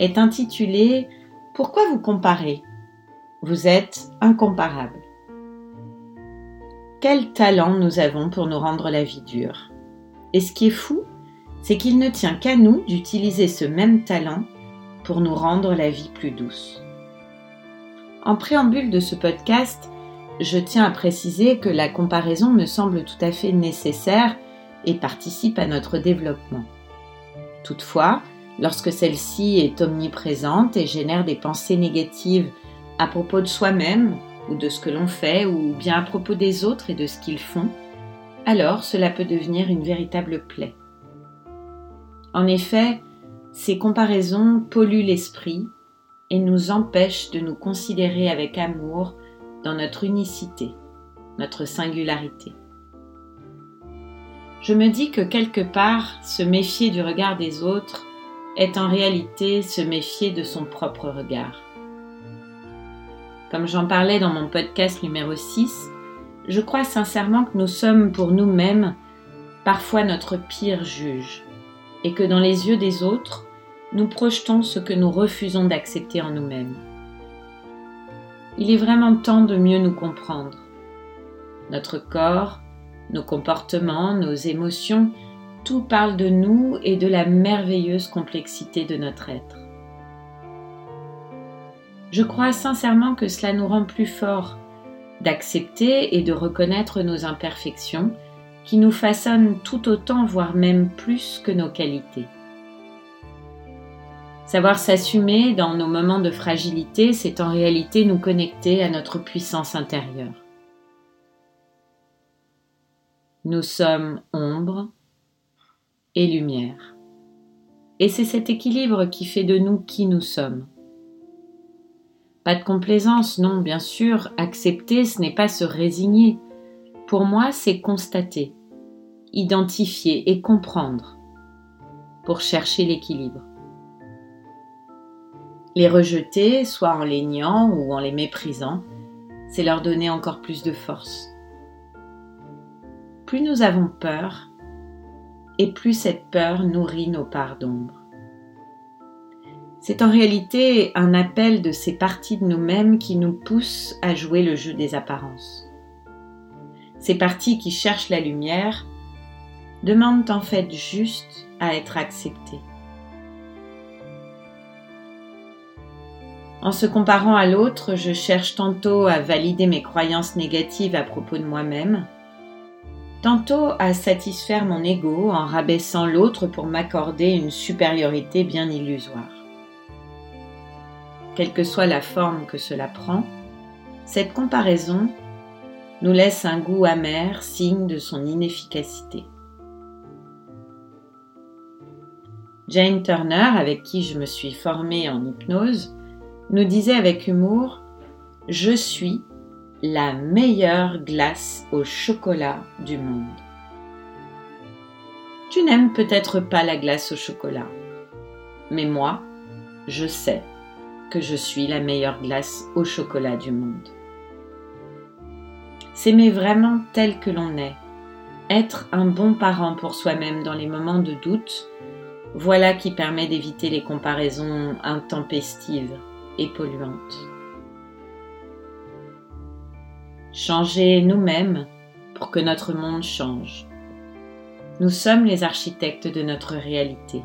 est intitulé Pourquoi vous comparez? Vous êtes incomparable. Quel talent nous avons pour nous rendre la vie dure. Et ce qui est fou, c'est qu'il ne tient qu'à nous d'utiliser ce même talent pour nous rendre la vie plus douce. En préambule de ce podcast, je tiens à préciser que la comparaison me semble tout à fait nécessaire et participe à notre développement. Toutefois, lorsque celle-ci est omniprésente et génère des pensées négatives à propos de soi-même ou de ce que l'on fait ou bien à propos des autres et de ce qu'ils font, alors cela peut devenir une véritable plaie. En effet, ces comparaisons polluent l'esprit et nous empêchent de nous considérer avec amour dans notre unicité, notre singularité. Je me dis que quelque part, se méfier du regard des autres est en réalité se méfier de son propre regard. Comme j'en parlais dans mon podcast numéro 6, je crois sincèrement que nous sommes pour nous-mêmes parfois notre pire juge et que dans les yeux des autres, nous projetons ce que nous refusons d'accepter en nous-mêmes. Il est vraiment temps de mieux nous comprendre. Notre corps, nos comportements, nos émotions, tout parle de nous et de la merveilleuse complexité de notre être. Je crois sincèrement que cela nous rend plus forts d'accepter et de reconnaître nos imperfections qui nous façonnent tout autant, voire même plus que nos qualités. Savoir s'assumer dans nos moments de fragilité, c'est en réalité nous connecter à notre puissance intérieure. Nous sommes ombre et lumière. Et c'est cet équilibre qui fait de nous qui nous sommes. Pas de complaisance, non, bien sûr, accepter, ce n'est pas se résigner. Pour moi, c'est constater, identifier et comprendre pour chercher l'équilibre. Les rejeter, soit en les niant ou en les méprisant, c'est leur donner encore plus de force. Plus nous avons peur, et plus cette peur nourrit nos parts d'ombre. C'est en réalité un appel de ces parties de nous-mêmes qui nous poussent à jouer le jeu des apparences. Ces parties qui cherchent la lumière demandent en fait juste à être acceptées. En se comparant à l'autre, je cherche tantôt à valider mes croyances négatives à propos de moi-même, tantôt à satisfaire mon ego en rabaissant l'autre pour m'accorder une supériorité bien illusoire. Quelle que soit la forme que cela prend, cette comparaison nous laisse un goût amer, signe de son inefficacité. Jane Turner, avec qui je me suis formée en hypnose, nous disait avec humour Je suis la meilleure glace au chocolat du monde. Tu n'aimes peut-être pas la glace au chocolat, mais moi, je sais que je suis la meilleure glace au chocolat du monde. S'aimer vraiment tel que l'on est, être un bon parent pour soi-même dans les moments de doute, voilà qui permet d'éviter les comparaisons intempestives et polluantes changer nous-mêmes pour que notre monde change. Nous sommes les architectes de notre réalité.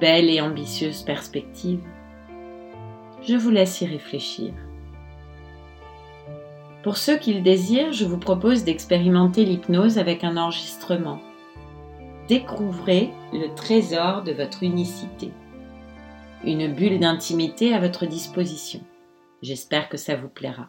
Belle et ambitieuse perspective. Je vous laisse y réfléchir. Pour ceux qui le désirent, je vous propose d'expérimenter l'hypnose avec un enregistrement. Découvrez le trésor de votre unicité. Une bulle d'intimité à votre disposition. J'espère que ça vous plaira.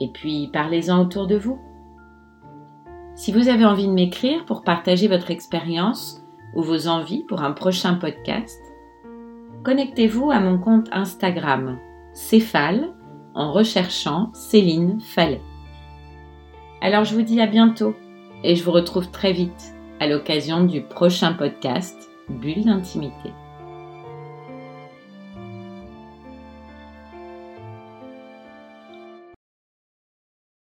Et puis parlez-en autour de vous. Si vous avez envie de m'écrire pour partager votre expérience ou vos envies pour un prochain podcast, connectez-vous à mon compte Instagram Céphale en recherchant Céline Fallet. Alors je vous dis à bientôt et je vous retrouve très vite à l'occasion du prochain podcast Bulle d'intimité.